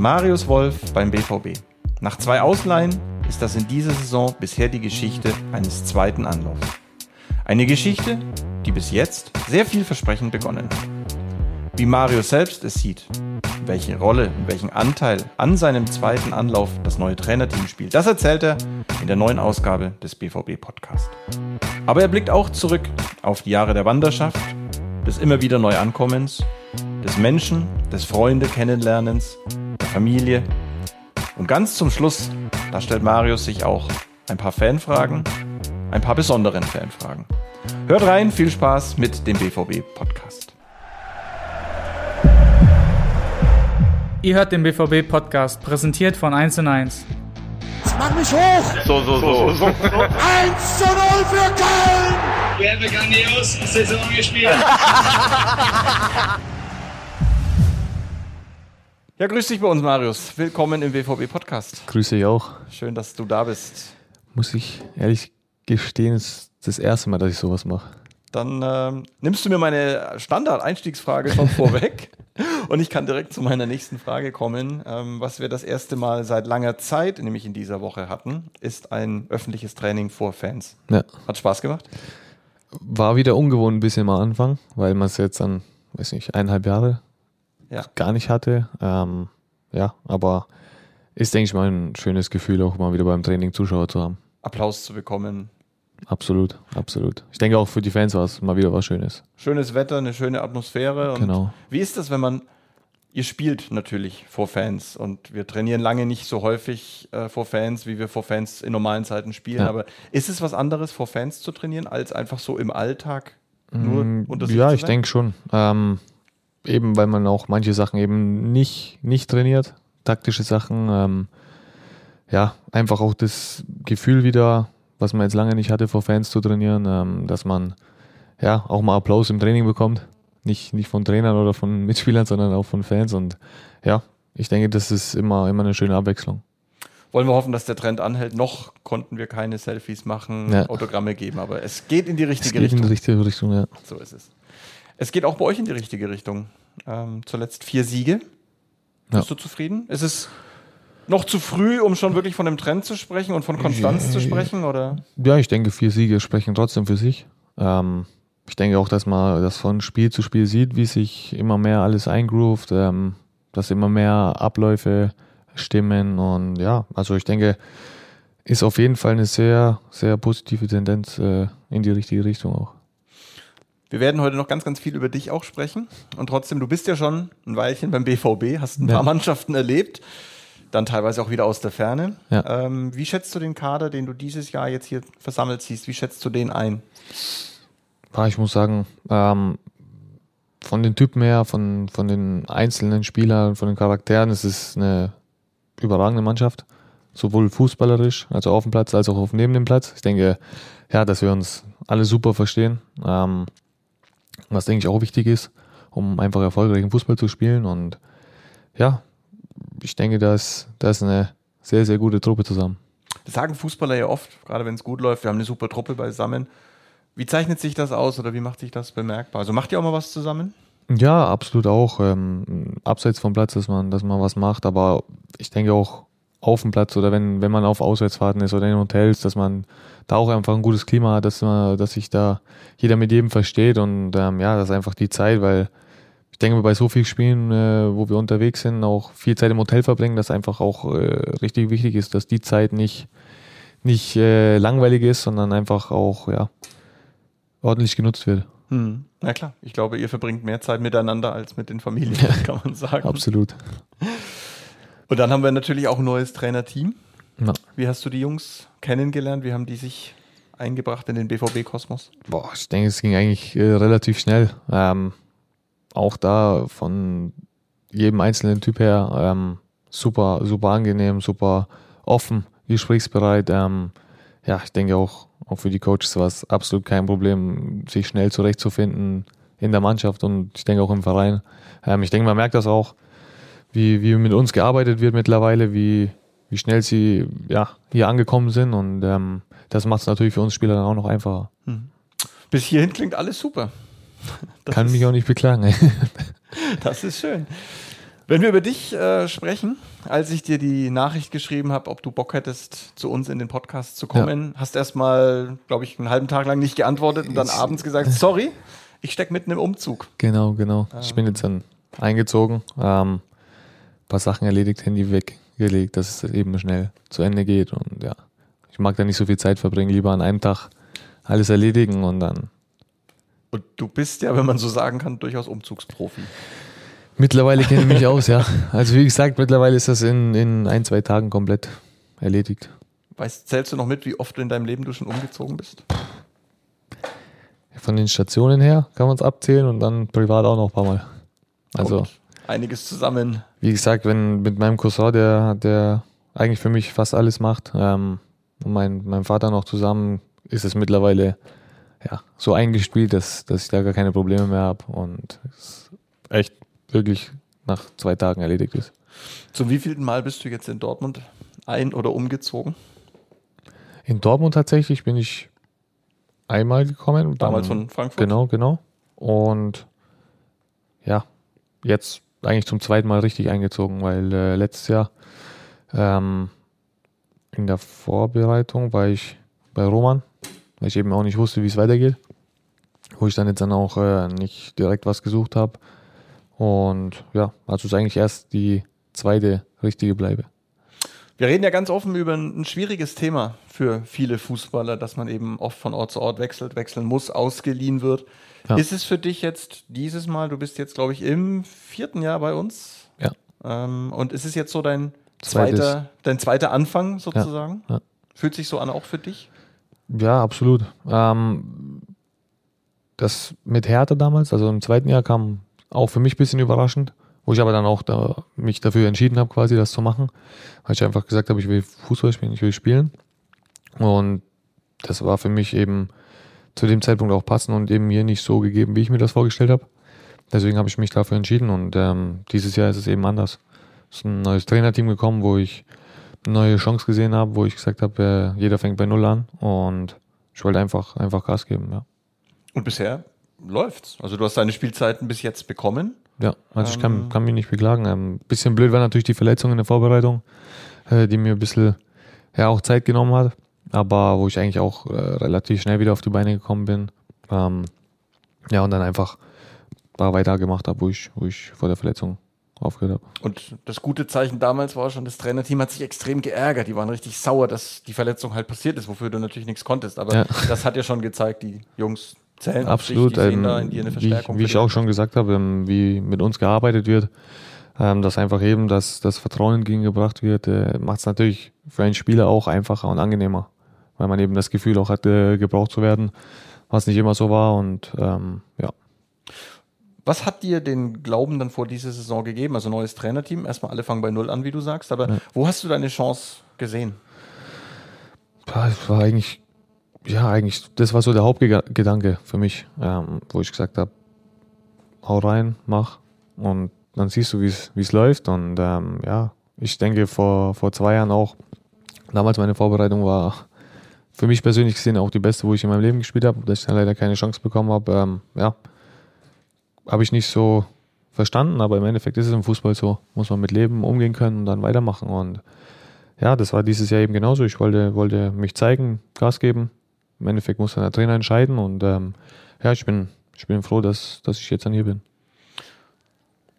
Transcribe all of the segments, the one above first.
Marius Wolf beim BVB. Nach zwei Ausleihen ist das in dieser Saison bisher die Geschichte eines zweiten Anlaufs. Eine Geschichte, die bis jetzt sehr vielversprechend begonnen hat. Wie Marius selbst es sieht, welche Rolle und welchen Anteil an seinem zweiten Anlauf das neue Trainerteam spielt, das erzählt er in der neuen Ausgabe des BVB Podcast. Aber er blickt auch zurück auf die Jahre der Wanderschaft, des immer wieder Neuankommens, des Menschen, des Freunde kennenlernens, der Familie. Und ganz zum Schluss, da stellt Marius sich auch ein paar Fanfragen, ein paar besonderen Fanfragen. Hört rein, viel Spaß mit dem BVB Podcast. Ihr hört den BVB Podcast, präsentiert von 1 und 1. Mach mich hoch! So, so, so. so. 1 zu 0 für Köln! Wir haben grandios Saison gespielt. Ja, grüß dich bei uns, Marius. Willkommen im BVB Podcast. Grüße ich auch. Schön, dass du da bist. Muss ich ehrlich gestehen, ist das erste Mal, dass ich sowas mache. Dann ähm, nimmst du mir meine Standard-Einstiegsfrage schon vorweg. Und ich kann direkt zu meiner nächsten Frage kommen. Ähm, was wir das erste Mal seit langer Zeit, nämlich in dieser Woche hatten, ist ein öffentliches Training vor Fans. Ja. Hat Spaß gemacht? War wieder ungewohnt ein bisschen am Anfang, weil man es jetzt dann, weiß nicht, eineinhalb Jahre Ja. gar nicht hatte. Ähm, ja, aber ist, denke ich mal, ein schönes Gefühl, auch mal wieder beim Training Zuschauer zu haben. Applaus zu bekommen. Absolut, absolut. Ich denke auch für die Fans war es mal wieder was Schönes. Schönes Wetter, eine schöne Atmosphäre. Und Genau. Wie ist das, wenn man, ihr spielt natürlich vor Fans und wir trainieren lange nicht so häufig äh, vor Fans, wie wir vor Fans in normalen Zeiten spielen. Ja. Aber ist es was anderes, vor Fans zu trainieren, als einfach so im Alltag nur Mm, unter sich Ja, ich denke schon. Ähm, eben weil man auch manche Sachen eben nicht, nicht trainiert, taktische Sachen. Ähm, ja, einfach auch das Gefühl wieder, was man jetzt lange nicht hatte, vor Fans zu trainieren, ähm, dass man ja auch mal Applaus im Training bekommt. Nicht, nicht von Trainern oder von Mitspielern, sondern auch von Fans. Und ja, ich denke, das ist immer, immer eine schöne Abwechslung. Wollen wir hoffen, dass der Trend anhält. Noch konnten wir keine Selfies machen, Ja. Autogramme geben, aber es geht in die Es richtige geht in Richtung. die richtige Richtung, ja. So ist es. Es geht auch bei euch in die richtige Richtung. Ähm, zuletzt vier Siege. Ja. Bist du zufrieden? Ist es noch zu früh, um schon wirklich von einem Trend zu sprechen und von Konstanz zu sprechen? Oder? Ja, ich denke, vier Siege sprechen trotzdem für sich. Ähm, ich denke auch, dass man das von Spiel zu Spiel sieht, wie sich immer mehr alles eingroovt, ähm, dass immer mehr Abläufe stimmen und ja, also ich denke, ist auf jeden Fall eine sehr, sehr positive Tendenz äh, in die richtige Richtung auch. Wir werden heute noch ganz, ganz viel über dich auch sprechen. Und trotzdem, du bist ja schon ein Weilchen beim BVB, hast ein Ja. paar Mannschaften erlebt, dann teilweise auch wieder aus der Ferne. Ja. Ähm, wie schätzt du den Kader, den du dieses Jahr jetzt hier versammelt siehst, wie schätzt du den ein? Ja, ich muss sagen, ähm, von den Typen her, von, von den einzelnen Spielern, von den Charakteren, es ist eine überragende Mannschaft. Sowohl fußballerisch, also auf dem Platz, als auch auf neben dem Platz. Ich denke, ja, dass wir uns alle super verstehen. Ähm, was denke ich auch wichtig ist, um einfach erfolgreichen Fußball zu spielen. Und ja, ich denke, da ist, da ist eine sehr, sehr gute Truppe zusammen. Das sagen Fußballer ja oft, gerade wenn es gut läuft, wir haben eine super Truppe beisammen. Wie zeichnet sich das aus oder wie macht sich das bemerkbar? Also macht ihr auch mal was zusammen? Ja, absolut auch. Ähm, abseits vom Platz, dass man, dass man was macht, aber ich denke auch auf dem Platz oder wenn, wenn man auf Auswärtsfahrten ist oder in Hotels, dass man da auch einfach ein gutes Klima hat, dass man, dass sich da jeder mit jedem versteht und ähm, ja, das ist einfach die Zeit, weil ich denke, bei so vielen Spielen, äh, wo wir unterwegs sind, auch viel Zeit im Hotel verbringen, dass einfach auch äh, richtig wichtig ist, dass die Zeit nicht, nicht äh, langweilig ist, sondern einfach auch ja, ordentlich genutzt wird. Hm. Na klar, ich glaube, ihr verbringt mehr Zeit miteinander als mit den Familien, kann man sagen. Absolut. Und dann haben wir natürlich auch ein neues Trainerteam. Ja. Wie hast du die Jungs kennengelernt? Wie haben die sich eingebracht in den BVB-Kosmos? Boah, ich denke, es ging eigentlich äh, relativ schnell. Ähm, auch da von jedem einzelnen Typ her ähm, super, super angenehm, super offen, gesprächsbereit. Ähm, ja, ich denke auch, auch für die Coaches war es absolut kein Problem, sich schnell zurechtzufinden in der Mannschaft und ich denke auch im Verein. Ähm, ich denke, man merkt das auch, wie, wie mit uns gearbeitet wird mittlerweile, wie, wie schnell sie ja, hier angekommen sind und ähm, das macht es natürlich für uns Spieler dann auch noch einfacher. Bis hierhin klingt alles super. Das Kann mich auch nicht beklagen. ey. Das ist schön. Wenn wir über dich äh, sprechen, als ich dir die Nachricht geschrieben habe, ob du Bock hättest, zu uns in den Podcast zu kommen, hast erstmal, glaube ich, einen halben Tag lang nicht geantwortet und dann Ich- abends gesagt, sorry, ich stecke mitten im Umzug. Genau, genau. Ich bin jetzt dann eingezogen, ähm, paar Sachen erledigt, Handy weggelegt, dass es eben schnell zu Ende geht. Und ja, ich mag da nicht so viel Zeit verbringen, lieber an einem Tag alles erledigen und dann Und du bist ja, wenn man so sagen kann, durchaus Umzugsprofi. Mittlerweile kenne ich mich aus, ja. Also wie gesagt, mittlerweile ist das in, in ein, zwei Tagen komplett erledigt. Weißt, zählst du noch mit, wie oft du in deinem Leben du schon umgezogen bist? Von den Stationen her kann man es abzählen und dann privat auch noch ein paar Mal. Also Und einiges zusammen. Wie gesagt, wenn mit meinem Cousin, der, der eigentlich für mich fast alles macht, ähm, und mein, meinem Vater noch zusammen, ist es mittlerweile ja, so eingespielt, dass, dass ich da gar keine Probleme mehr habe und es echt wirklich nach zwei Tagen erledigt ist. Zum wievielten Mal bist du jetzt in Dortmund ein- oder umgezogen? In Dortmund tatsächlich bin ich einmal gekommen. Damals dann- von Frankfurt? Genau, genau. Und ja, jetzt eigentlich zum zweiten Mal richtig eingezogen, weil äh, letztes Jahr ähm, in der Vorbereitung war ich bei Roman, weil ich eben auch nicht wusste, wie es weitergeht. Wo ich dann jetzt dann auch äh, nicht direkt was gesucht habe. Und ja, also ist eigentlich erst die zweite richtige Bleibe. Wir reden ja ganz offen über ein, ein schwieriges Thema für viele Fußballer, dass man eben oft von Ort zu Ort wechselt, wechseln muss, ausgeliehen wird. Ja. Ist es für dich jetzt dieses Mal, du bist jetzt, glaube ich, im vierten Jahr bei uns? Ja. Ähm, und ist es jetzt so dein Zweites. zweiter, dein zweiter Anfang sozusagen? ja. Fühlt sich so an auch für dich? Ja, absolut. Ähm, das mit Hertha damals, also im zweiten Jahr kam auch für mich ein bisschen überraschend, wo ich aber dann auch da, mich dafür entschieden habe, quasi das zu machen, weil ich einfach gesagt habe, ich will Fußball spielen, ich will spielen. Und das war für mich eben zu dem Zeitpunkt auch passend und eben mir nicht so gegeben, wie ich mir das vorgestellt habe. Deswegen habe ich mich dafür entschieden und ähm, dieses Jahr ist es eben anders. Es ist ein neues Trainerteam gekommen, wo ich eine neue Chance gesehen habe, wo ich gesagt habe, äh, jeder fängt bei Null an und ich wollte einfach, einfach Gas geben, ja. Und bisher läuft's. Also du hast deine Spielzeiten bis jetzt bekommen. Ja, also ich kann, Ähm. kann mich nicht beklagen. Ein bisschen blöd war natürlich die Verletzung in der Vorbereitung, äh, die mir ein bisschen ja, auch Zeit genommen hat, aber wo ich eigentlich auch äh, relativ schnell wieder auf die Beine gekommen bin. Ähm, ja, und dann einfach da weitergemacht habe, wo ich, wo ich vor der Verletzung aufgehört habe. Und das gute Zeichen damals war schon, das Trainerteam hat sich extrem geärgert. Die waren richtig sauer, dass die Verletzung halt passiert ist, wofür du natürlich nichts konntest. Aber Ja. das hat ja schon gezeigt, die Jungs zählen Absolut. Sich, die ähm, da in dir eine wie, Verstärkung. wie ich die auch schon gesagt habe, ähm, wie mit uns gearbeitet wird, ähm, dass einfach eben das, das Vertrauen entgegengebracht wird, äh, macht es natürlich für einen Spieler auch einfacher und angenehmer, weil man eben das Gefühl auch hat, äh, gebraucht zu werden, was nicht immer so war und ähm, ja. Was hat dir den Glauben dann vor dieser Saison gegeben? Also neues Trainerteam, erstmal alle fangen bei Null an, wie du sagst, aber wo hast du deine Chance gesehen? Ja, Das war eigentlich, ja, eigentlich, das war so der Hauptgedanke für mich, ähm, wo ich gesagt habe, hau rein, mach und dann siehst du, wie es wie es läuft und ähm, ja, ich denke vor, vor zwei Jahren auch, damals meine Vorbereitung war für mich persönlich gesehen auch die beste, wo ich in meinem Leben gespielt habe, dass ich dann leider keine Chance bekommen habe, ähm, ja, habe ich nicht so verstanden, aber im Endeffekt ist es im Fußball so, muss man mit leben, umgehen können und dann weitermachen und ja, das war dieses Jahr eben genauso. Ich wollte, wollte mich zeigen, Gas geben. Im Endeffekt muss dann der Trainer entscheiden und ähm, ja, ich bin, ich bin froh, dass, dass ich jetzt dann hier bin.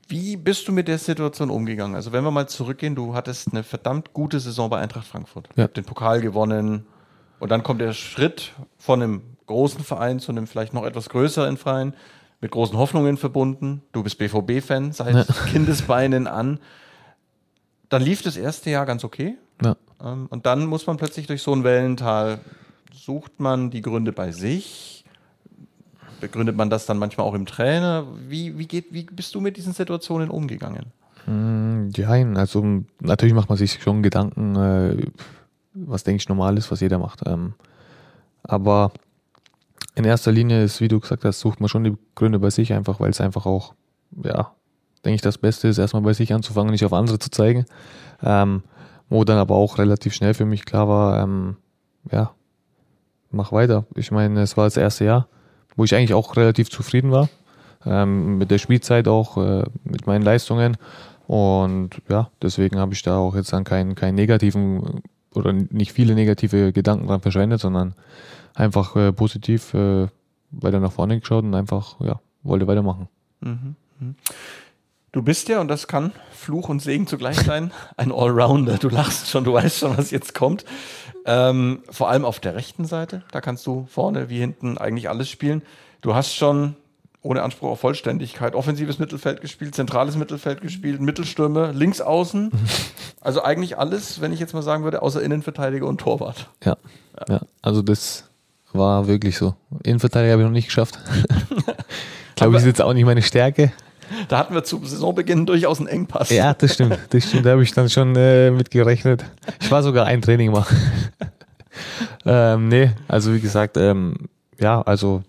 Wie bist du mit der Situation umgegangen? Also wenn wir mal zurückgehen, du hattest eine verdammt gute Saison bei Eintracht Frankfurt. Ja. Den Pokal gewonnen und dann kommt der Schritt von einem großen Verein zu einem vielleicht noch etwas größeren Verein mit großen Hoffnungen verbunden. Du bist BVB-Fan seit Kindesbeinen an. Dann lief das erste Jahr ganz okay. Ja. Ähm, Und dann muss man plötzlich durch so ein Wellental, sucht man die Gründe bei sich, begründet man das dann manchmal auch im Trainer. Wie, wie, geht, wie bist du mit diesen Situationen umgegangen? Ja, also natürlich macht man sich schon Gedanken, äh, was denke ich normal ist, was jeder macht. Ähm, aber in erster Linie ist, wie du gesagt hast, sucht man schon die Gründe bei sich einfach, weil es einfach auch, ja, denke ich, das Beste ist, erstmal bei sich anzufangen, nicht auf andere zu zeigen. Ähm, wo dann aber auch relativ schnell für mich klar war, ähm, ja, mach weiter. Ich meine, es war das erste Jahr, wo ich eigentlich auch relativ zufrieden war. Ähm, mit der Spielzeit auch, äh, mit meinen Leistungen. Und ja, deswegen habe ich da auch jetzt dann keinen, keinen negativen oder nicht viele negative Gedanken dran verschwendet, sondern einfach äh, positiv äh, weiter nach vorne geschaut und einfach, ja, wollte weitermachen. Du bist ja, und das kann Fluch und Segen zugleich sein, ein Allrounder. Du lachst schon, du weißt schon, was jetzt kommt. Ähm, vor allem auf der rechten Seite, da kannst du vorne wie hinten eigentlich alles spielen. Du hast schon ohne Anspruch auf Vollständigkeit offensives Mittelfeld gespielt, zentrales Mittelfeld gespielt, Mittelstürme, links außen. Also eigentlich alles, wenn ich jetzt mal sagen würde, außer Innenverteidiger und Torwart. Ja, ja. also das war wirklich so. Innenverteidiger habe ich noch nicht geschafft. Glaube ich, ist jetzt auch nicht meine Stärke. Da hatten wir zu Saisonbeginn durchaus einen Engpass. Ja, das stimmt. Das stimmt. Da habe ich dann schon äh, mit gerechnet. Ich war sogar ein Training machen. ähm, nee, also wie gesagt, ähm, ja, also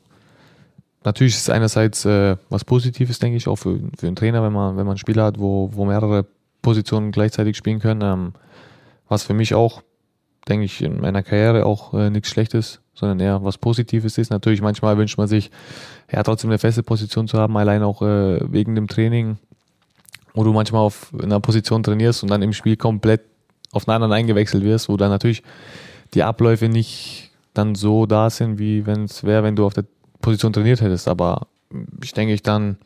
natürlich ist es einerseits äh, was Positives, denke ich, auch für, für einen Trainer, wenn man, wenn man Spieler hat, wo, wo mehrere Positionen gleichzeitig spielen können. Ähm, was für mich auch, denke ich, in meiner Karriere auch äh, nichts Schlechtes, sondern eher was Positives ist. Natürlich, manchmal wünscht man sich, ja, trotzdem eine feste Position zu haben, allein auch äh, wegen dem Training, wo du manchmal auf einer Position trainierst und dann im Spiel komplett auf einen anderen eingewechselt wirst, wo dann natürlich die Abläufe nicht dann so da sind, wie wenn es wäre, wenn du auf der Position trainiert hättest. Aber ich denke, ich dann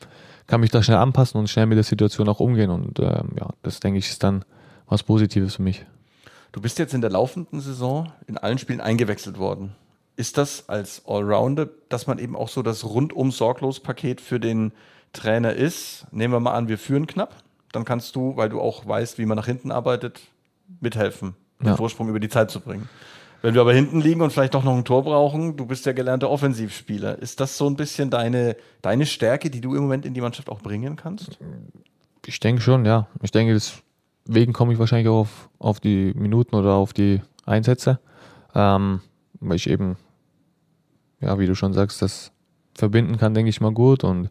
kann mich da schnell anpassen und schnell mit der Situation auch umgehen. Und ähm, ja, das denke ich ist dann was Positives für mich. Du bist jetzt in der laufenden Saison in allen Spielen eingewechselt worden. Ist das als Allrounder, dass man eben auch so das rundum sorglos Paket für den Trainer ist? Nehmen wir mal an, wir führen knapp. Dann kannst du, weil du auch weißt, wie man nach hinten arbeitet, mithelfen, den Ja. Vorsprung über die Zeit zu bringen. Wenn wir aber hinten liegen und vielleicht doch noch ein Tor brauchen, du bist ja gelernter Offensivspieler. Ist das so ein bisschen deine, deine Stärke, die du im Moment in die Mannschaft auch bringen kannst? Ich denke schon, ja. Ich denke, deswegen komme ich wahrscheinlich auch auf, auf die Minuten oder auf die Einsätze, ähm, weil ich eben, ja, wie du schon sagst, das verbinden kann, denke ich mal gut. Und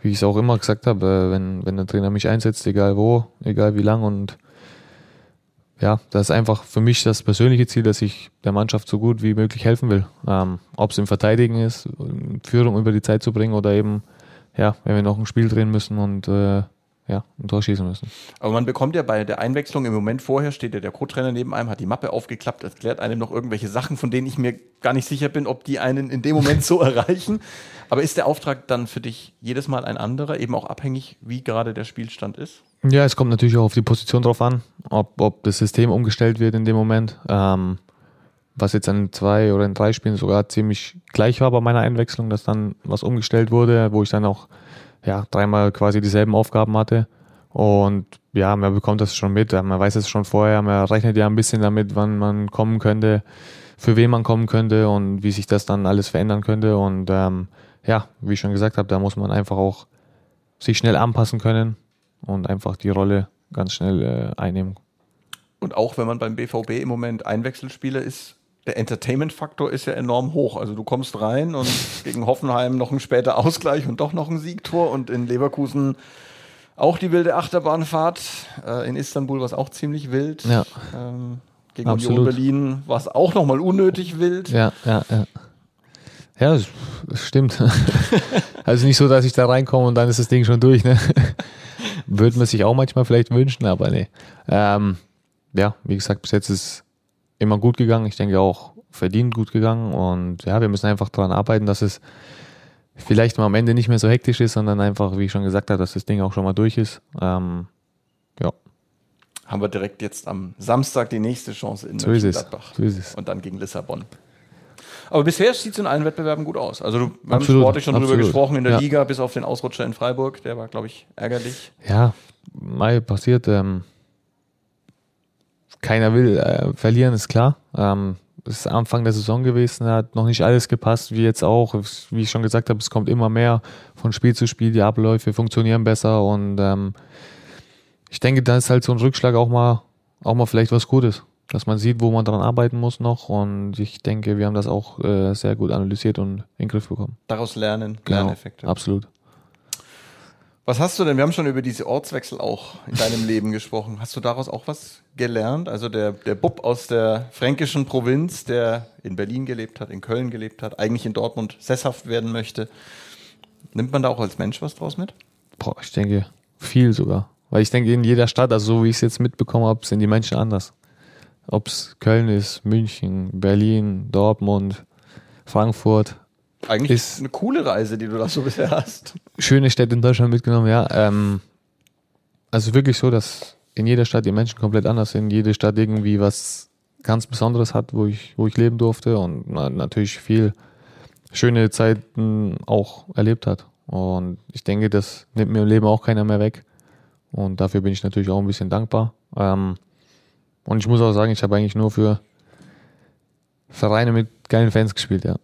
wie ich es auch immer gesagt habe, äh, wenn, wenn der Trainer mich einsetzt, egal wo, egal wie lang und ja, das ist einfach für mich das persönliche Ziel, dass ich der Mannschaft so gut wie möglich helfen will. Ähm, Ob es im Verteidigen ist, Führung über die Zeit zu bringen oder eben, ja, wenn wir noch ein Spiel drehen müssen und äh, ja, ein Tor schießen müssen. Aber man bekommt ja bei der Einwechslung im Moment vorher, steht ja der Co-Trainer neben einem, hat die Mappe aufgeklappt, erklärt einem noch irgendwelche Sachen, von denen ich mir gar nicht sicher bin, ob die einen in dem Moment so erreichen. Aber ist der Auftrag dann für dich jedes Mal ein anderer, eben auch abhängig, wie gerade der Spielstand ist? Ja, es kommt natürlich auch auf die Position drauf an, ob, ob das System umgestellt wird in dem Moment. Ähm, was jetzt in zwei oder in drei Spielen sogar ziemlich gleich war bei meiner Einwechslung, dass dann was umgestellt wurde, wo ich dann auch ja, dreimal quasi dieselben Aufgaben hatte. Und ja, man bekommt das schon mit, man weiß es schon vorher, man rechnet ja ein bisschen damit, wann man kommen könnte, für wen man kommen könnte und wie sich das dann alles verändern könnte. Und ähm, ja, wie ich schon gesagt habe, da muss man einfach auch sich schnell anpassen können und einfach die Rolle ganz schnell äh, einnehmen. Und auch wenn man beim BVB im Moment Einwechselspieler ist, der Entertainment-Faktor ist ja enorm hoch. Also du kommst rein und gegen Hoffenheim noch ein später Ausgleich und doch noch ein Siegtor und in Leverkusen auch die wilde Achterbahnfahrt. Äh, in Istanbul war es auch ziemlich wild. Ja. Ähm, gegen Absolut. Union Berlin war es auch nochmal unnötig wild. Ja, ja, ja. Ja, das, stimmt. also nicht so, dass ich da reinkomme und dann ist das Ding schon durch. Ne? Würde man sich auch manchmal vielleicht wünschen, aber nee. Ähm, ja, wie gesagt, bis jetzt ist es immer gut gegangen. Ich denke auch verdient gut gegangen. Und ja, wir müssen einfach daran arbeiten, dass es vielleicht mal am Ende nicht mehr so hektisch ist, sondern einfach, wie ich schon gesagt habe, dass das Ding auch schon mal durch ist. Ähm, ja, Haben wir direkt jetzt am Samstag die nächste Chance in so. Mönchengladbach. So ist es. Und dann gegen Lissabon. Aber bisher sieht es in allen Wettbewerben gut aus. Also du, wir haben sportlich schon drüber absolut. gesprochen in der Ja. Liga, bis auf den Ausrutscher in Freiburg. Der war, glaube ich, ärgerlich. Ja, Mai passiert. Ähm, keiner will äh, verlieren, ist klar. Ähm, es ist Anfang der Saison gewesen, hat noch nicht alles gepasst, wie jetzt auch. Wie ich schon gesagt habe, es kommt immer mehr von Spiel zu Spiel, die Abläufe funktionieren besser und ähm, ich denke, da ist halt so ein Rückschlag auch mal, auch mal vielleicht was Gutes, dass man sieht, wo man dran arbeiten muss noch und ich denke, wir haben das auch äh, sehr gut analysiert und in den Griff bekommen. Daraus lernen, Genau, Lerneffekte. absolut. Was hast du denn? Wir haben schon über diese Ortswechsel auch in deinem Leben gesprochen. Hast du daraus auch was gelernt? Also der, der Bub aus der fränkischen Provinz, der in Berlin gelebt hat, in Köln gelebt hat, eigentlich in Dortmund sesshaft werden möchte. Nimmt man da auch als Mensch was draus mit? Boah, ich denke, viel sogar. Weil ich denke, in jeder Stadt, also so wie ich es jetzt mitbekommen habe, sind die Menschen anders. Ob es Köln ist, München, Berlin, Dortmund, Frankfurt. Eigentlich Ist- eine coole Reise, die du da so bisher hast. Schöne Städte in Deutschland mitgenommen, ja. Ähm, also wirklich so, dass in jeder Stadt die Menschen komplett anders sind, jede Stadt irgendwie was ganz Besonderes hat, wo ich, wo ich leben durfte und na, natürlich viel schöne Zeiten auch erlebt hat. Und ich denke, das nimmt mir im Leben auch keiner mehr weg. Und dafür bin ich natürlich auch ein bisschen dankbar. Ähm, und ich muss auch sagen, ich habe eigentlich nur für Vereine mit geilen Fans gespielt, ja.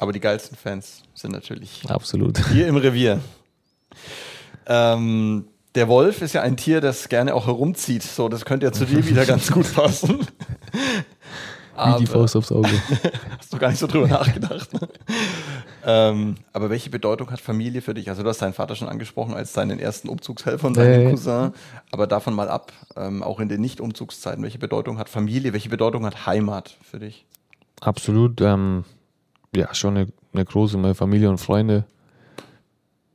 Aber die geilsten Fans sind natürlich Absolut. hier im Revier. Ähm, der Wolf ist ja ein Tier, das gerne auch herumzieht. So, das könnte ja zu dir wieder ganz gut passen. Wie die Faust aufs Auge. Hast du gar nicht so drüber nachgedacht. Ne? ähm, aber welche Bedeutung hat Familie für dich? Also du hast deinen Vater schon angesprochen als deinen ersten Umzugshelfer und deinen Äh. Cousin. Aber davon mal ab, ähm, auch in den Nicht-Umzugszeiten, welche Bedeutung hat Familie, welche Bedeutung hat Heimat für dich? Absolut. Ähm, ja, schon eine, eine große meine Familie und Freunde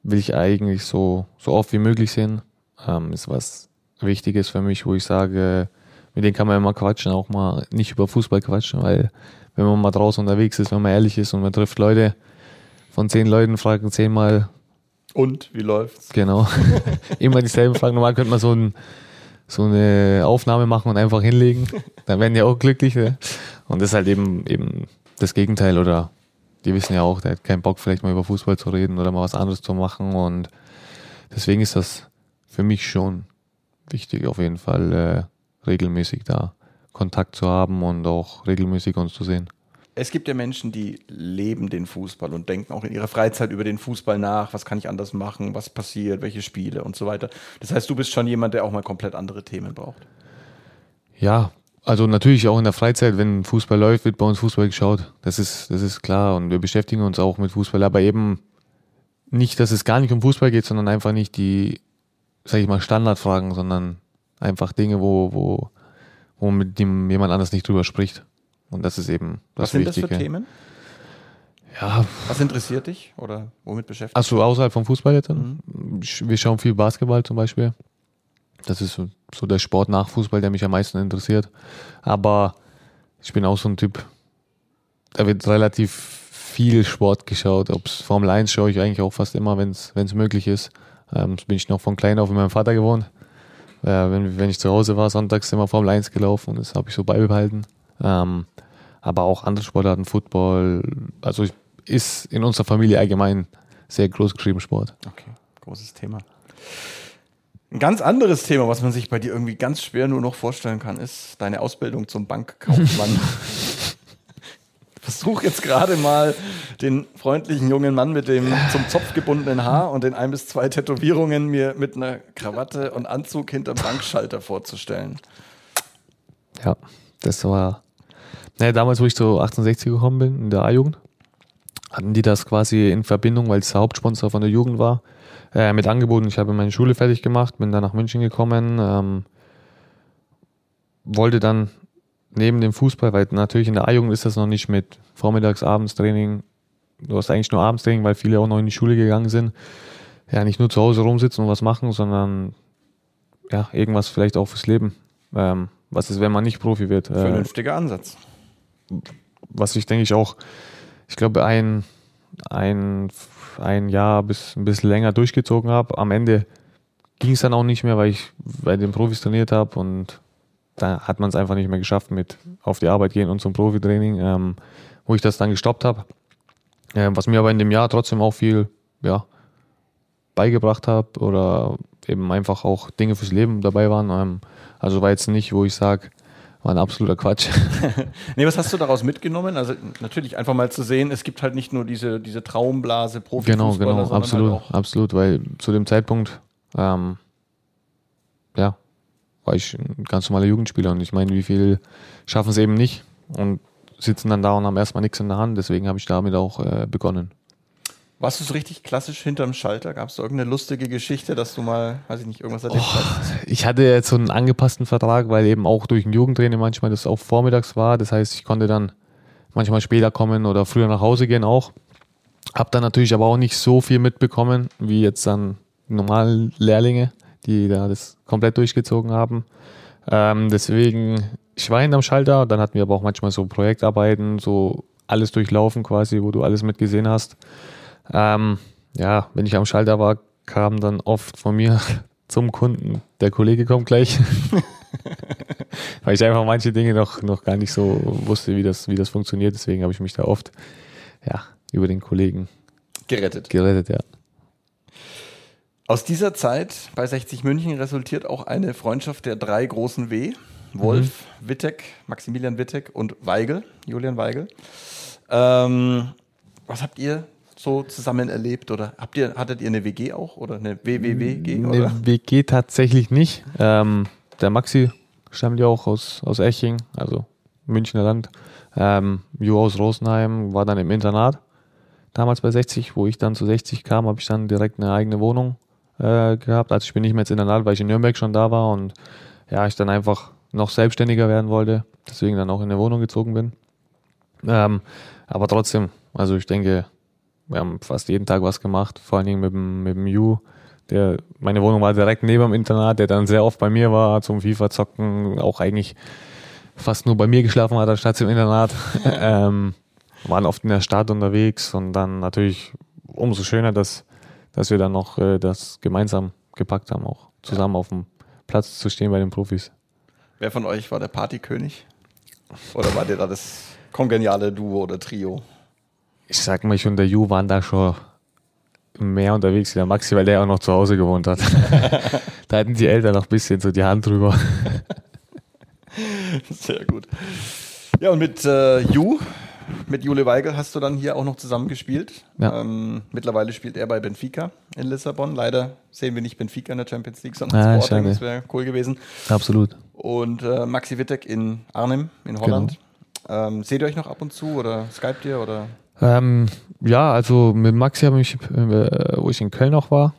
will ich eigentlich so, so oft wie möglich sehen. Ähm, ist was Wichtiges für mich, wo ich sage, mit denen kann man immer quatschen, auch mal nicht über Fußball quatschen, weil wenn man mal draußen unterwegs ist, wenn man ehrlich ist und man trifft Leute, von zehn Leuten fragen zehnmal Und wie läuft's? Genau. Immer dieselben Fragen. Normal könnte man so, ein, so eine Aufnahme machen und einfach hinlegen. Dann werden die auch glücklich. Ne? Und das ist halt eben, eben das Gegenteil. Oder die wissen ja auch, der hat keinen Bock, vielleicht mal über Fußball zu reden oder mal was anderes zu machen. Und deswegen ist das für mich schon wichtig, auf jeden Fall äh, regelmäßig da Kontakt zu haben und auch regelmäßig uns zu sehen. Es gibt ja Menschen, die leben den Fußball und denken auch in ihrer Freizeit über den Fußball nach. Was kann ich anders machen? Was passiert? Welche Spiele und so weiter. Das heißt, du bist schon jemand, der auch mal komplett andere Themen braucht. Ja, also natürlich auch in der Freizeit, wenn Fußball läuft, wird bei uns Fußball geschaut. Das ist, das ist klar und wir beschäftigen uns auch mit Fußball, aber eben nicht, dass es gar nicht um Fußball geht, sondern einfach nicht die, sag ich mal, Standardfragen, sondern einfach Dinge, wo, wo, wo mit dem jemand anders nicht drüber spricht. Und das ist eben das Was sind das für Themen? Ja, Was interessiert dich oder womit beschäftigst also außerhalb vom Fußball jetzt dann? Wir schauen viel Basketball zum Beispiel. Das ist so- der Sport nach Fußball, der mich am meisten interessiert. Aber ich bin auch so ein Typ, da wird relativ viel Sport geschaut. Ob's Formel 1 schaue ich eigentlich auch fast immer, wenn es möglich ist. Ähm, bin ich noch von klein auf mit meinem Vater gewohnt. Äh, wenn, wenn ich zu Hause war, sonntags immer Formel 1 gelaufen und das habe ich so beibehalten. Ähm, aber auch andere Sportarten, Football, also ich, ist in unserer Familie allgemein sehr groß geschrieben Sport. Okay, großes Thema. Ein ganz anderes Thema, was man sich bei dir irgendwie ganz schwer nur noch vorstellen kann, ist deine Ausbildung zum Bankkaufmann. Versuch jetzt gerade mal den freundlichen jungen Mann mit dem zum Zopf gebundenen Haar und den ein bis zwei Tätowierungen mir mit einer Krawatte und Anzug hinterm Bankschalter vorzustellen. Ja, das war. Naja, damals, wo ich zu 1860 gekommen bin, in der A-Jugend, hatten die das quasi in Verbindung, weil es der Hauptsponsor von der Jugend war, äh, mit angeboten. Ich habe meine Schule fertig gemacht, bin dann nach München gekommen, ähm, wollte dann neben dem Fußball, weil natürlich in der A-Jugend ist das noch nicht mit Vormittags-, Abendstraining. Du hast eigentlich nur Abendstraining, weil viele auch noch in die Schule gegangen sind. Ja, nicht nur zu Hause rumsitzen und was machen, sondern ja, irgendwas vielleicht auch fürs Leben. Ähm, was ist, wenn man nicht Profi wird? Äh, Vernünftiger Ansatz. was ich denke ich auch, ich glaube, ein, ein, ein Jahr bis ein bisschen länger durchgezogen habe. Am Ende ging es dann auch nicht mehr, weil ich bei den Profis trainiert habe und da hat man es einfach nicht mehr geschafft mit auf die Arbeit gehen und zum Profitraining, ähm, wo ich das dann gestoppt habe. Ähm, was mir aber in dem Jahr trotzdem auch viel ja, beigebracht habe oder eben einfach auch Dinge fürs Leben dabei waren. Ähm, also war jetzt nicht, wo ich sage, war ein absoluter Quatsch. Nee, was hast du daraus mitgenommen? Also natürlich einfach mal zu sehen, es gibt halt nicht nur diese, diese Traumblase profi Genau, genau, sondern absolut, Halt absolut, weil zu dem Zeitpunkt, ähm, ja, war ich ein ganz normaler Jugendspieler und ich meine, wie viel schaffen es eben nicht und sitzen dann da und haben erstmal nichts in der Hand, deswegen habe ich damit auch äh, begonnen. Warst du so richtig klassisch hinterm Schalter? Gab es da irgendeine lustige Geschichte, dass du mal, weiß ich nicht, irgendwas erlebt hast? Ich hatte jetzt so einen angepassten Vertrag, weil eben auch durch ein Jugendtraining manchmal das auch vormittags war, das heißt, ich konnte dann manchmal später kommen oder früher nach Hause gehen auch. Hab dann natürlich aber auch nicht so viel mitbekommen, wie jetzt dann normale Lehrlinge, die da das komplett durchgezogen haben. Ähm, deswegen, ich war hinterm Schalter, dann hatten wir aber auch manchmal so Projektarbeiten, so alles durchlaufen quasi, wo du alles mitgesehen hast. Ähm, ja, wenn ich am Schalter war, kam dann oft von mir zum Kunden, der Kollege kommt gleich. Weil ich einfach manche Dinge noch, noch gar nicht so wusste, wie das, wie das funktioniert. Deswegen habe ich mich da oft ja, über den Kollegen Gerettet. gerettet, ja. Aus dieser Zeit bei 60 München resultiert auch eine Freundschaft der drei großen W. Wolf, Wittek, Maximilian Wittek und Weigel, Julian Weigel. Ähm, was habt ihr so zusammen erlebt oder habt ihr, hattet ihr eine WG auch oder eine WWWG? Oder? Eine WG tatsächlich nicht. Ähm, der Maxi stammt ja auch aus, aus Eching, also Münchner Land. Ähm, Jo aus Rosenheim war dann im Internat. Damals bei 60, wo ich dann zu 60 kam, habe ich dann direkt eine eigene Wohnung äh, gehabt. Also ich bin nicht mehr ins Internat, weil ich in Nürnberg schon da war und ja, ich dann einfach noch selbstständiger werden wollte. Deswegen dann auch in eine Wohnung gezogen bin. Ähm, aber trotzdem, also ich denke, wir haben fast jeden Tag was gemacht, vor allen Dingen mit dem, mit dem Ju. Der, meine Wohnung war direkt neben dem Internat, der dann sehr oft bei mir war zum FIFA-Zocken, auch eigentlich fast nur bei mir geschlafen hat, anstatt im Internat. ähm, waren oft in der Stadt unterwegs und dann natürlich umso schöner, dass, dass wir dann noch äh, das gemeinsam gepackt haben, auch zusammen auf dem Platz zu stehen bei den Profis. Wer von euch war der Partykönig? Oder war der da das kongeniale Duo oder Trio? Ich sag mal, ich und der Ju waren da schon mehr unterwegs wie der Maxi, weil der auch noch zu Hause gewohnt hat. da hatten die Eltern noch ein bisschen so die Hand drüber. Sehr gut. Ja, und mit äh, Ju, mit Jule Weigel hast du dann hier auch noch zusammen gespielt. Ja. Ähm, mittlerweile spielt er bei Benfica in Lissabon. Leider sehen wir nicht Benfica in der Champions League, sondern Ah, Sporting. Das wäre cool gewesen. Absolut. Und äh, Maxi Wittek in Arnhem in Holland. Ähm, seht ihr euch noch ab und zu oder skypt ihr oder? Ähm, ja, also mit Maxi habe ich, äh, wo ich in Köln auch war,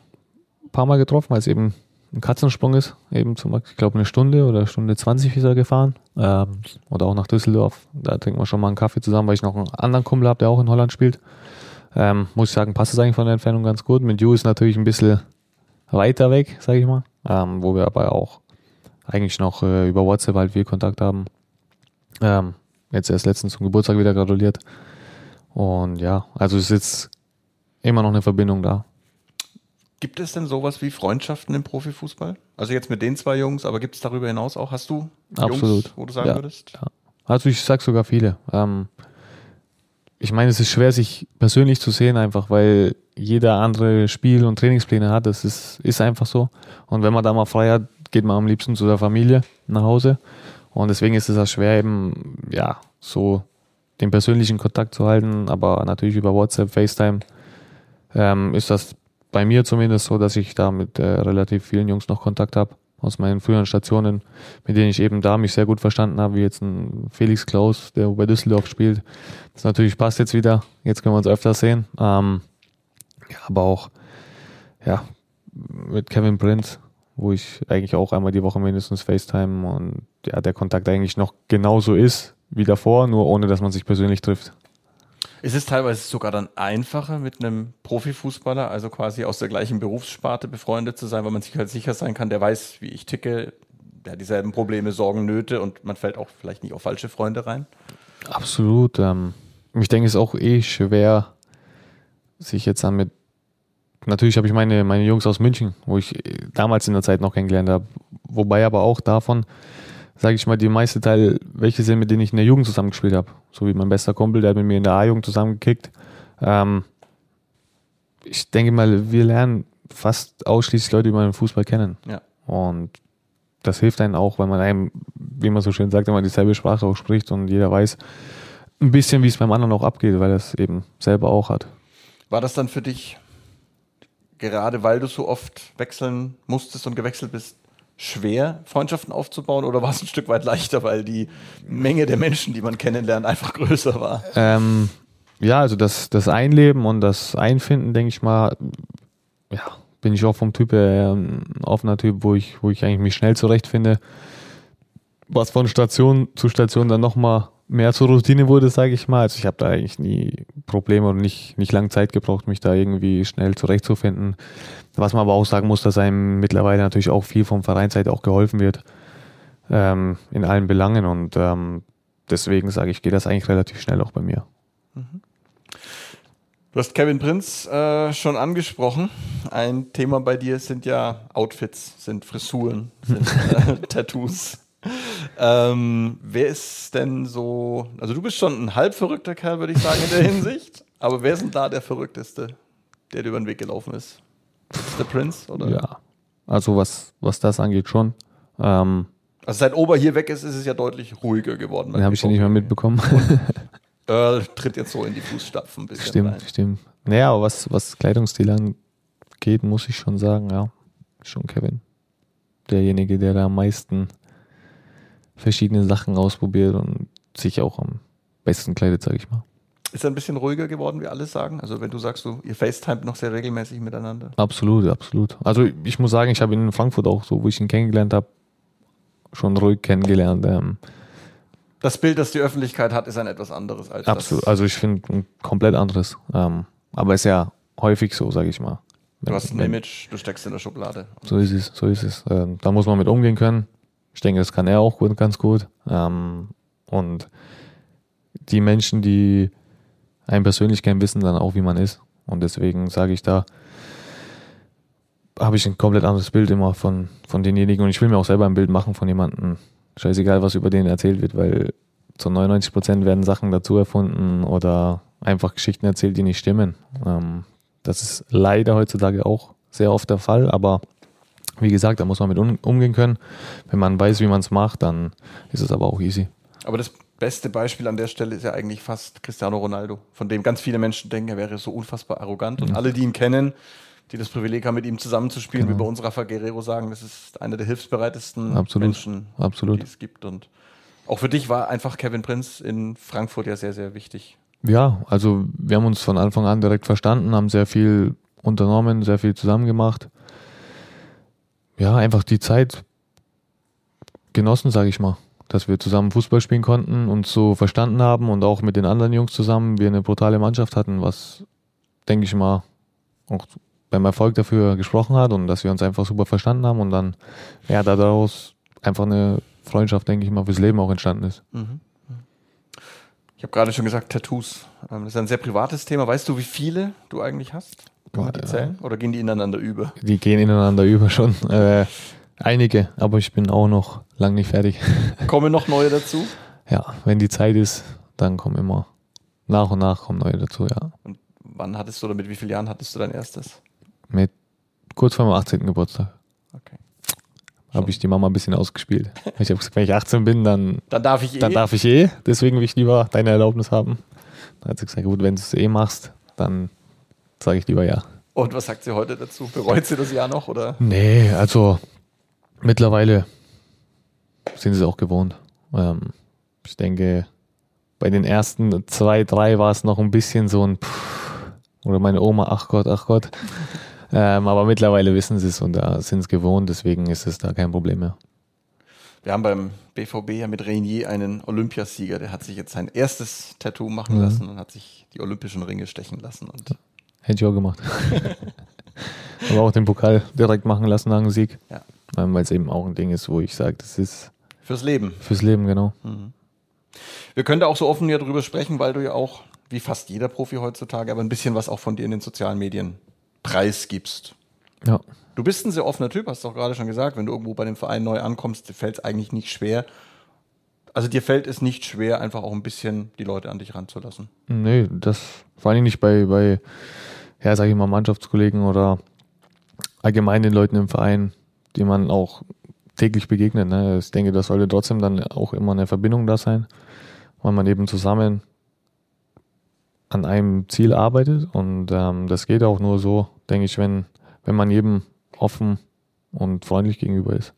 ein paar Mal getroffen, weil es eben ein Katzensprung ist. Eben zum, ich glaube, eine Stunde oder Stunde 20 ist er gefahren. Ähm, oder auch nach Düsseldorf. Da trinken wir schon mal einen Kaffee zusammen, weil ich noch einen anderen Kumpel habe, der auch in Holland spielt. Ähm, muss ich sagen, passt es eigentlich von der Entfernung ganz gut. Mit Ju ist natürlich ein bisschen weiter weg, sage ich mal. Ähm, wo wir aber auch eigentlich noch äh, über WhatsApp halt viel Kontakt haben. Ähm, jetzt erst letztens zum Geburtstag wieder gratuliert. Und ja, also ist jetzt immer noch eine Verbindung da. Gibt es denn sowas wie Freundschaften im Profifußball? Also jetzt mit den zwei Jungs, aber gibt es darüber hinaus auch? Hast du Absolut. Jungs, wo du sagen Ja. würdest? Ja. Also ich sag sogar viele. Ähm, ich meine, es ist schwer, sich persönlich zu sehen, einfach weil jeder andere Spiel- und Trainingspläne hat. Das ist, ist einfach so. Und wenn man da mal frei hat, geht man am liebsten zu der Familie nach Hause. Und deswegen ist es auch schwer, eben, ja, so den persönlichen Kontakt zu halten. Aber natürlich über WhatsApp, FaceTime ähm, ist das bei mir zumindest so, dass ich da mit äh, relativ vielen Jungs noch Kontakt habe aus meinen früheren Stationen, mit denen ich eben da mich sehr gut verstanden habe, wie jetzt ein Felix Klaus, der bei Düsseldorf spielt. Das natürlich passt jetzt wieder. Jetzt können wir uns öfter sehen. Ähm, ja, aber auch ja, mit Kevin Prince, wo ich eigentlich auch einmal die Woche mindestens FaceTime und ja, der Kontakt eigentlich noch genauso ist wie davor, nur ohne dass man sich persönlich trifft. Ist es teilweise sogar dann einfacher, mit einem Profifußballer, also quasi aus der gleichen Berufssparte befreundet zu sein, weil man sich halt sicher sein kann, der weiß, wie ich ticke, der hat dieselben Probleme, Sorgen, Nöte und man fällt auch vielleicht nicht auf falsche Freunde rein? Absolut. Ähm, ich denke, es ist auch eh schwer, sich jetzt damit. Natürlich habe ich meine, meine Jungs aus München, wo ich äh, damals in der Zeit noch kennengelernt habe. Wobei aber auch davon, sage ich mal, die meiste Teil welche sind, mit denen ich in der Jugend zusammengespielt habe. So wie mein bester Kumpel, der hat mit mir in der A-Jugend zusammengekickt. Ähm, ich denke mal, wir lernen fast ausschließlich Leute über den Fußball kennen. Ja. Und das hilft einem auch, weil man einem, wie man so schön sagt, man dieselbe Sprache auch spricht und jeder weiß ein bisschen, wie es beim anderen auch abgeht, weil er es eben selber auch hat. War das dann für dich, gerade weil du so oft wechseln musstest und gewechselt bist, schwer, Freundschaften aufzubauen oder war es ein Stück weit leichter, weil die Menge der Menschen, die man kennenlernt, einfach größer war? Ähm, ja, also das, das Einleben und das Einfinden, denke ich mal, ja, bin ich auch vom Typ her ein offener Typ, wo ich, wo ich eigentlich mich schnell zurechtfinde. Was von Station zu Station dann nochmal mehr zur Routine wurde, sage ich mal. Also ich habe da eigentlich nie Probleme und nicht, nicht lange Zeit gebraucht, mich da irgendwie schnell zurechtzufinden. Was man aber auch sagen muss, dass einem mittlerweile natürlich auch viel vom Vereinsseite auch geholfen wird ähm, in allen Belangen und ähm, deswegen sage ich, geht das eigentlich relativ schnell auch bei mir. Du hast Kevin Prinz äh, schon angesprochen. Ein Thema bei dir sind ja Outfits, sind Frisuren, sind äh, Tattoos. Ähm, wer ist denn so, also du bist schon ein halb verrückter Kerl, würde ich sagen, in der Hinsicht. Aber wer ist denn da der Verrückteste, der dir über den Weg gelaufen ist? Ist der Prinz? Oder? Ja, also was, was das angeht schon. Ähm, Also seit Ober hier weg ist, ist es ja deutlich ruhiger geworden. den habe ich ja nicht mehr mitbekommen. Earl tritt jetzt so in die Fußstapfen ein bisschen stimmt, rein. stimmt. Naja, aber was, was Kleidungsstil angeht, muss ich schon sagen, ja, schon Kevin. Derjenige, der da am meisten verschiedene Sachen ausprobiert und sich auch am besten kleidet, sage ich mal. Ist er ein bisschen ruhiger geworden, wie alle sagen? Also wenn du sagst, du, ihr FaceTime noch sehr regelmäßig miteinander. Absolut, absolut. Also ich muss sagen, ich habe ihn in Frankfurt auch so, wo ich ihn kennengelernt habe, schon ruhig kennengelernt. Ähm, Das Bild, das die Öffentlichkeit hat, ist ein etwas anderes als absolut. das. Also ich finde ein komplett anderes. Ähm, aber ist ja häufig so, sage ich mal. Du hast ein Image, du steckst in der Schublade. So ist es, so ist es. Ähm, da muss man mit umgehen können. Ich denke, das kann er auch gut, ganz gut. Ähm, und die Menschen, die einen persönlich kennen, wissen dann auch, wie man ist. Und deswegen sage ich da, habe ich ein komplett anderes Bild immer von, von denjenigen. Und ich will mir auch selber ein Bild machen von jemandem. Scheißegal, was über den erzählt wird, weil zu 99 Prozent werden Sachen dazu erfunden oder einfach Geschichten erzählt, die nicht stimmen. Ähm, das ist leider heutzutage auch sehr oft der Fall, aber wie gesagt, da muss man mit um, umgehen können. Wenn man weiß, wie man es macht, dann ist es aber auch easy. Aber das beste Beispiel an der Stelle ist ja eigentlich fast Cristiano Ronaldo, von dem ganz viele Menschen denken, er wäre so unfassbar arrogant. Und alle, die ihn kennen, die das Privileg haben, mit ihm zusammenzuspielen, Genau. wie bei uns Rafa Guerrero sagen, das ist einer der hilfsbereitesten Absolut. Menschen, Absolut. die es gibt. Und auch für dich war einfach Kevin Prinz in Frankfurt ja sehr, sehr wichtig. Ja, also wir haben uns von Anfang an direkt verstanden, haben sehr viel unternommen, sehr viel zusammen gemacht. Ja, einfach die Zeit genossen, sage ich mal, dass wir zusammen Fußball spielen konnten, uns so verstanden haben und auch mit den anderen Jungs zusammen wir eine brutale Mannschaft hatten, was, denke ich mal, auch beim Erfolg dafür gesprochen hat und dass wir uns einfach super verstanden haben und dann, ja, daraus einfach eine Freundschaft, denke ich mal, fürs Leben auch entstanden ist. Ich habe gerade schon gesagt, Tattoos. Ähm, Das ist ein sehr privates Thema. Weißt du, wie viele du eigentlich hast? Man die zählen? Oder gehen die ineinander über? Die gehen ineinander über schon. Äh, einige, aber ich bin auch noch lang nicht fertig. Kommen noch neue dazu? ja, wenn die Zeit ist, dann kommen immer nach und nach kommen neue dazu, ja. Und wann hattest du oder mit wie vielen Jahren hattest du dein erstes? Mit kurz vor meinem 18. Geburtstag Okay. habe ich die Mama ein bisschen ausgespielt. Ich habe gesagt, wenn ich 18 bin, dann, Dann darf ich eh. dann darf ich eh. Deswegen will ich lieber deine Erlaubnis haben. Dann hat sie gesagt, gut, wenn du es eh machst, dann sage ich lieber ja. Und was sagt sie heute dazu? Bereut sie das Jahr noch? Oder? Nee, also mittlerweile sind sie es auch gewohnt. Ähm, ich denke, bei den ersten zwei, drei war es noch ein bisschen so ein Pff, oder meine Oma, ach Gott, ach Gott. Ähm, aber mittlerweile wissen sie es und da sind es gewohnt, deswegen ist es da kein Problem mehr. Wir haben beim BVB ja mit Renier einen Olympiasieger, der hat sich jetzt sein erstes Tattoo machen Mhm. lassen und hat sich die olympischen Ringe stechen lassen. Und Hätte ich auch gemacht. aber auch den Pokal direkt machen lassen nach dem Sieg. Ja. Weil es eben auch ein Ding ist, wo ich sage, das ist fürs Leben. fürs Leben, genau. Wir können da auch so offen ja drüber sprechen, weil du ja auch, wie fast jeder Profi heutzutage, aber ein bisschen was auch von dir in den sozialen Medien preisgibst. Ja. Du bist ein sehr offener Typ, hast du auch gerade schon gesagt. Wenn du irgendwo bei dem Verein neu ankommst, fällt es eigentlich nicht schwer. Also dir fällt es nicht schwer, einfach auch ein bisschen die Leute an dich ranzulassen. Nee, das vor allem nicht bei, bei ja, sag ich mal, Mannschaftskollegen oder allgemein den Leuten im Verein, die man auch täglich begegnet. Ne? Ich denke, das sollte trotzdem dann auch immer eine Verbindung da sein, weil man eben zusammen an einem Ziel arbeitet und ähm, das geht auch nur so, denke ich, wenn, wenn man jedem offen und freundlich gegenüber ist.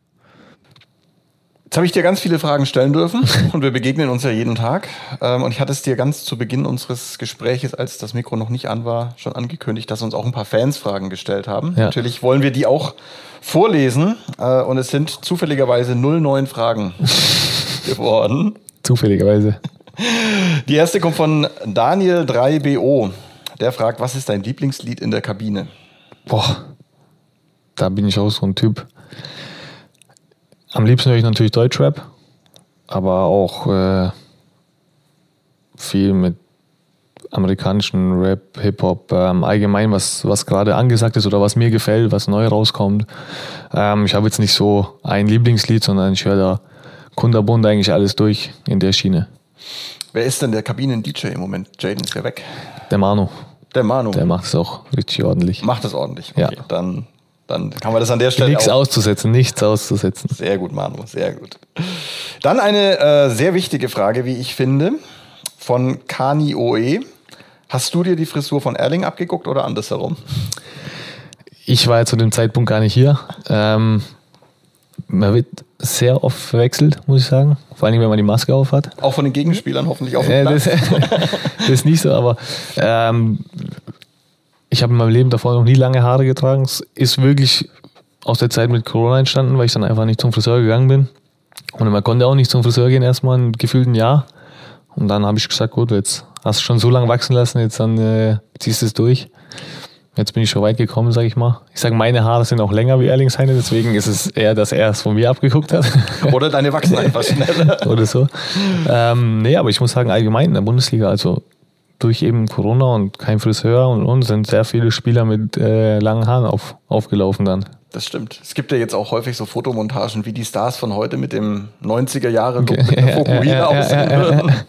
Jetzt habe ich dir ganz viele Fragen stellen dürfen und wir begegnen uns ja jeden Tag. Ähm, Und ich hatte es dir ganz zu Beginn unseres Gespräches, als das Mikro noch nicht an war, schon angekündigt, dass uns auch ein paar Fans Fragen gestellt haben. Ja. Natürlich wollen wir die auch vorlesen äh, und es sind zufälligerweise 09 Fragen geworden. Zufälligerweise. Die erste kommt von Daniel 3BO. Der fragt, was ist dein Lieblingslied in der Kabine? Boah, da bin ich auch so ein Typ. Am liebsten höre ich natürlich Deutschrap, aber auch äh, viel mit amerikanischen Rap, Hip-Hop, ähm, allgemein, was, was gerade angesagt ist oder was mir gefällt, was neu rauskommt. Ähm, ich habe jetzt nicht so ein Lieblingslied, sondern ich höre da kunderbunt eigentlich alles durch in der Schiene. Wer ist denn der Kabinen-DJ im Moment? Jaden ist ja weg. Der Manu, Der Manu. der macht es auch richtig ordentlich. Macht das ordentlich. Ja. Dann, dann kann man das an der Stelle Nichts auch auszusetzen, nichts auszusetzen. Sehr gut, Manu, sehr gut. Dann eine äh, sehr wichtige Frage, wie ich finde, von Kani OE. Hast du dir die Frisur von Erling abgeguckt oder andersherum? Ich war ja zu dem Zeitpunkt gar nicht hier. Ähm, man wird sehr oft verwechselt, muss ich sagen. Vor allem, wenn man die Maske auf hat. Auch von den Gegenspielern hoffentlich auf dem Äh, Platz. das, das ist nicht so, aber ähm, ich habe in meinem Leben davor noch nie lange Haare getragen. Es ist wirklich aus der Zeit mit Corona entstanden, weil ich dann einfach nicht zum Friseur gegangen bin. Und man konnte auch nicht zum Friseur gehen, erstmal ein gefühlten Jahr. Und dann habe ich gesagt, gut, jetzt hast du schon so lange wachsen lassen, jetzt dann äh, ziehst du es durch. Jetzt bin ich schon weit gekommen, sage ich mal. Ich sage, meine Haare sind auch länger wie Erling seine, deswegen ist es eher, dass er es von mir abgeguckt hat. Oder deine wachsen einfach schneller. oder so. Ähm, nee, aber ich muss sagen, allgemein in der Bundesliga, also durch eben Corona und kein Friseur und, und sind sehr viele Spieler mit äh, langen Haaren auf, aufgelaufen dann. Das stimmt. Es gibt ja jetzt auch häufig so Fotomontagen, wie die Stars von heute mit dem 90er Jahre Look mit der Ja, Fokuhila ja, ja, aussehen ja, ja, würden.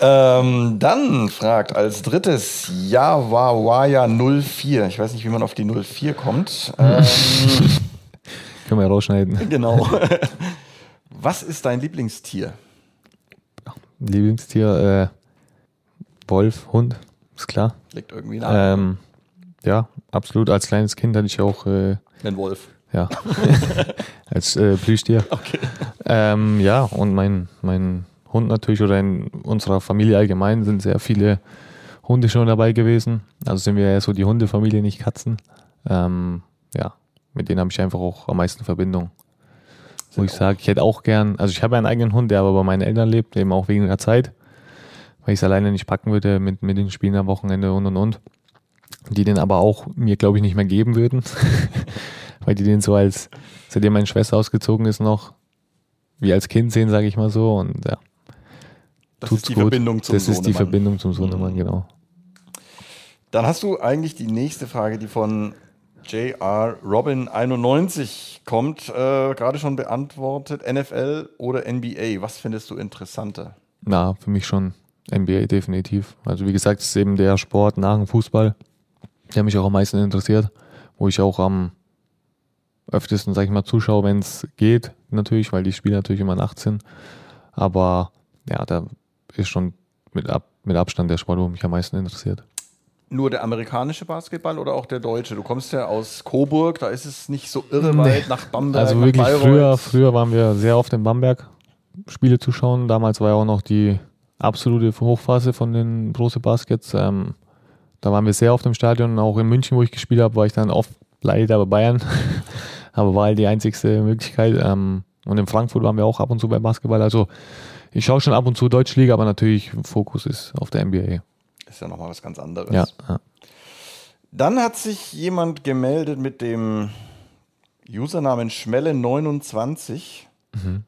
Ähm, dann fragt als drittes Yawawaya 04. Ich weiß nicht, wie man auf die 04 kommt. Ähm, Können wir rausschneiden. genau. Was ist dein Lieblingstier? Lieblingstier, äh, Wolf, Hund, ist klar. Liegt irgendwie nah. Ähm, ja, absolut. Als kleines Kind hatte ich auch, äh, Ein Wolf. ja, als äh, Plüschtier. Okay. Ähm, ja, und mein, mein Hund natürlich oder in unserer Familie allgemein sind sehr viele Hunde schon dabei gewesen. Also sind wir ja so die Hundefamilie, nicht Katzen. Ähm, ja, mit denen habe ich einfach auch am meisten Verbindung. Wo ich sage, ich hätte auch gern, also ich habe einen eigenen Hund, der aber bei meinen Eltern lebt, eben auch wegen der Zeit, weil ich es alleine nicht packen würde mit, mit den Spielen am Wochenende und und und. Die den aber auch mir, glaube ich, nicht mehr geben würden. weil die den so als, seitdem meine Schwester ausgezogen ist, noch wie als Kind sehen, sage ich mal so. Und ja, Das tut's ist die gut. Verbindung zum Das ist die Sohnemann. Verbindung zum Sohnemann, genau. Dann hast du eigentlich die nächste Frage, die von JR Robin 91 kommt, äh, gerade schon beantwortet. NFL oder NBA? Was findest du interessanter? Na, für mich schon NBA definitiv. Also wie gesagt, es ist eben der Sport nach dem Fußball, der mich auch am meisten interessiert, wo ich auch am öftesten, sag ich mal, zuschaue, wenn es geht, natürlich, weil die Spiele natürlich immer nachts sind. Aber ja, da ist schon mit, Ab mit Abstand der Sport, wo mich am meisten interessiert. Nur der amerikanische Basketball oder auch der deutsche? Du kommst ja aus Coburg, da ist es nicht so irre weit nach Bamberg. Also wirklich Bayreuth. früher, früher waren wir sehr oft in Bamberg Spiele zu schauen. Damals war ja auch noch die absolute Hochphase von den Große Baskets. Ähm, da waren wir sehr oft im Stadion. Auch in München, wo ich gespielt habe, war ich dann oft leider bei Bayern. Aber war halt die einzigste Möglichkeit. Ähm, und in Frankfurt waren wir auch ab und zu bei Basketball. Also ich schaue schon ab und zu Deutsche Liga, aber natürlich Fokus ist auf der NBA. Ist ja nochmal was ganz anderes. Ja, ja. Dann hat sich jemand gemeldet mit dem Usernamen Schmelle29. Mhm.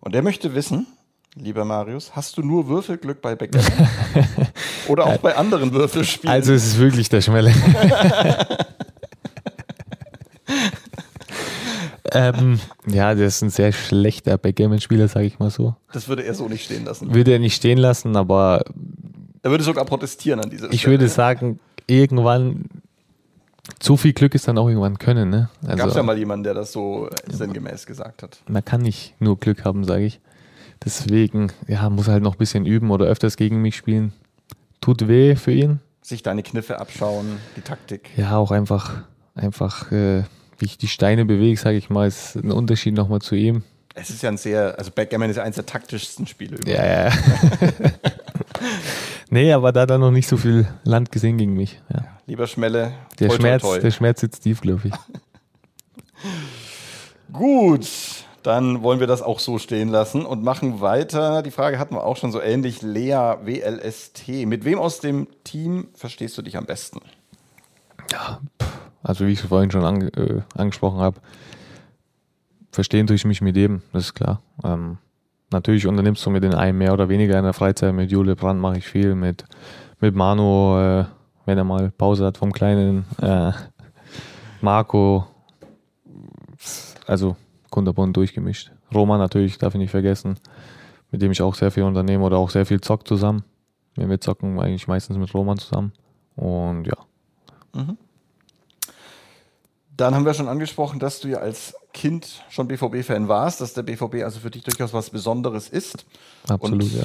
Und der möchte wissen, lieber Marius, hast du nur Würfelglück bei Backgammon? Oder auch bei anderen Würfelspielen? Also es ist wirklich der Schmelle. ähm, ja, der ist ein sehr schlechter Backgammon-Spieler, sage ich mal so. das würde er so nicht stehen lassen. Würde er nicht stehen lassen, aber Er würde sogar protestieren an dieser ich Stelle. würde sagen, irgendwann zu viel Glück ist dann auch irgendwann können. Ne? Gab es Also ja mal jemanden, der das so sinngemäß gesagt hat. man kann nicht nur Glück haben, sage ich. Deswegen, ja, muss er halt noch ein bisschen üben oder öfters gegen mich spielen. Tut weh für ihn. Sich deine Kniffe abschauen, die Taktik. Ja, auch einfach, einfach, äh, wie ich die Steine bewege, sage ich mal, ist ein Unterschied nochmal zu ihm. Es ist ja ein sehr, also Backgammon ist ja eins der taktischsten Spiele. überhaupt. Ja, ja. nee, aber da hat er noch nicht so viel Land gesehen gegen mich. Ja. Lieber Schmelle, Der, toi, toi, Schmerz, toi. der Schmerz sitzt tief, glaube ich. Gut, Dann wollen wir das auch so stehen lassen und machen weiter. Die Frage hatten wir auch schon so ähnlich. Lea WLST. Mit wem aus dem Team verstehst du dich am besten? Ja, also wie ich es vorhin schon ange äh, angesprochen habe, verstehen tue ich mich mit jedem, das ist klar. Ähm, natürlich unternimmst du mit den einen mehr oder weniger in der Freizeit. Mit Jule Brand mache ich viel, mit, mit Manu, äh, wenn er mal Pause hat vom Kleinen, äh, Marco, also kunterbunt durchgemischt. Roman natürlich, darf ich nicht vergessen, mit dem ich auch sehr viel unternehme oder auch sehr viel zock zusammen. Wir zocken eigentlich meistens mit Roman zusammen. Und ja. Mhm. Dann haben wir schon angesprochen, dass du ja als Kind schon BVB-Fan warst, dass der BVB also für dich durchaus was Besonderes ist. Absolut, Und ja.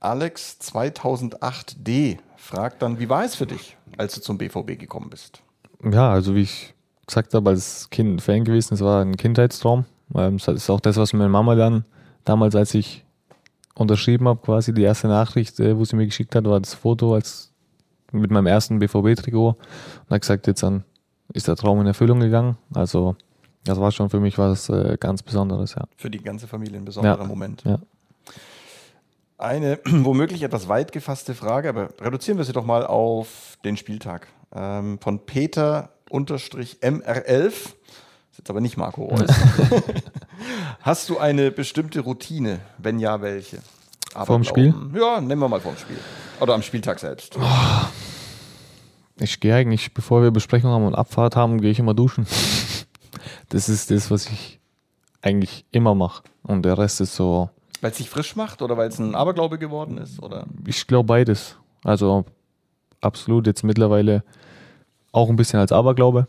Alex 2008D fragt dann, wie war es für dich, als du zum BVB gekommen bist? Ja, also wie ich gesagt habe, als Kind Fan gewesen, es war ein Kindheitstraum. Das ist auch das, was meine Mama dann damals, als ich unterschrieben habe, quasi die erste Nachricht, äh, wo sie mir geschickt hat, war das Foto als mit meinem ersten BVB-Trikot und hat gesagt, jetzt dann ist der Traum in Erfüllung gegangen. Also das war schon für mich was äh, ganz Besonderes, ja. Für die ganze Familie ein besonderer ja. Moment. Ja. Eine womöglich etwas weit gefasste Frage, aber reduzieren wir sie doch mal auf den Spieltag. Ähm, von Peter MR11, ist jetzt aber nicht Marco Reus. Hast du eine bestimmte Routine? Wenn ja, welche? Vorm Spiel? Ja, nehmen wir mal vorm Spiel. Oder am Spieltag selbst. Oh. Ich gehe eigentlich, bevor wir Besprechung haben und Abfahrt haben, gehe ich immer duschen. Das ist das, was ich eigentlich immer mache. Und der Rest ist so. Weil es sich frisch macht oder weil es ein Aberglaube geworden ist? Oder? Ich glaube beides. Also absolut jetzt mittlerweile auch ein bisschen als Aberglaube.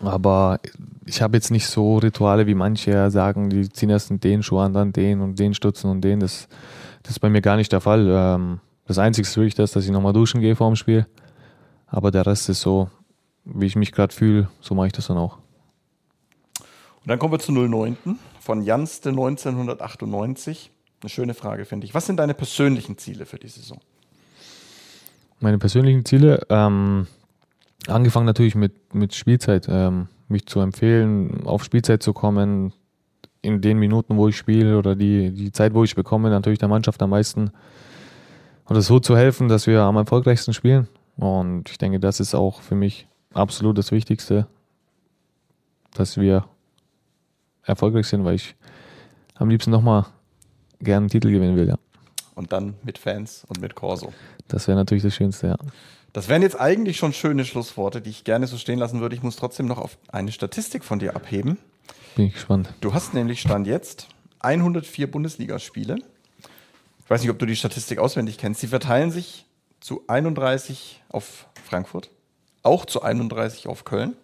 Aber ich habe jetzt nicht so Rituale, wie manche sagen, die ziehen erst den Schuh an, dann den und den stutzen und den. Das, das ist bei mir gar nicht der Fall. Ähm, das Einzige ist wirklich das, dass ich nochmal duschen gehe vor dem Spiel. Aber der Rest ist so, wie ich mich gerade fühle, so mache ich das dann auch. Und dann kommen wir zu 09. von Janste 1998. Eine schöne Frage, finde ich. Was sind deine persönlichen Ziele für die Saison? Meine persönlichen Ziele, ähm, angefangen natürlich mit, mit Spielzeit, ähm, mich zu empfehlen, auf Spielzeit zu kommen, in den Minuten, wo ich spiele oder die, die Zeit, wo ich bekomme, natürlich der Mannschaft am meisten oder so zu helfen, dass wir am erfolgreichsten spielen. Und ich denke, das ist auch für mich absolut das Wichtigste, dass wir erfolgreich sind, weil ich am liebsten nochmal gerne einen Titel gewinnen will, ja. Und dann mit Fans und mit Corso. Das wäre natürlich das Schönste, ja. Das wären jetzt eigentlich schon schöne Schlussworte, die ich gerne so stehen lassen würde. Ich muss trotzdem noch auf eine Statistik von dir abheben. Bin ich gespannt. Du hast nämlich Stand jetzt 104 Bundesligaspiele. Ich weiß nicht, ob du die Statistik auswendig kennst. Sie verteilen sich zu 31 auf Frankfurt, auch zu 31 auf Köln,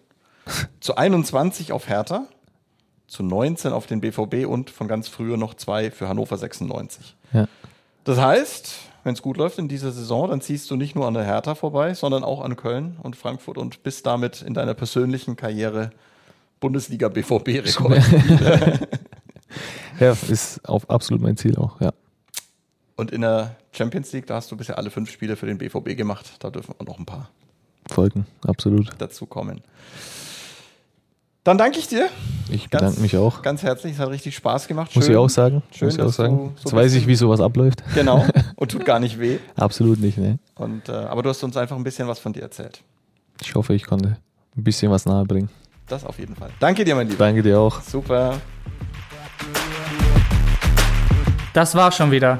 zu 21 auf Hertha, zu 19 auf den BVB und von ganz früher noch zwei für Hannover 96. Ja. Das heißt, wenn es gut läuft in dieser Saison, dann ziehst du nicht nur an der Hertha vorbei, sondern auch an Köln und Frankfurt und bist damit in deiner persönlichen Karriere Bundesliga BVB-Rekord. ja, ist auf absolut mein Ziel auch, ja. Und in der Champions League, da hast du bisher alle fünf Spiele für den BVB gemacht. Da dürfen wir noch ein paar Folgen, absolut. Dazu kommen. Dann danke ich dir. Ich bedanke ganz, mich auch. Ganz herzlich, es hat richtig Spaß gemacht. Schön, Muss ich auch sagen. Schön, Muss ich auch sagen. So Jetzt weiß ich, wie sowas abläuft. Genau. Und tut gar nicht weh. Absolut nicht, ne. Und, äh, aber du hast uns einfach ein bisschen was von dir erzählt. Ich hoffe, ich konnte ein bisschen was nahebringen. Das auf jeden Fall. Danke dir, mein Lieber. Danke dir auch. Super. Das war schon wieder.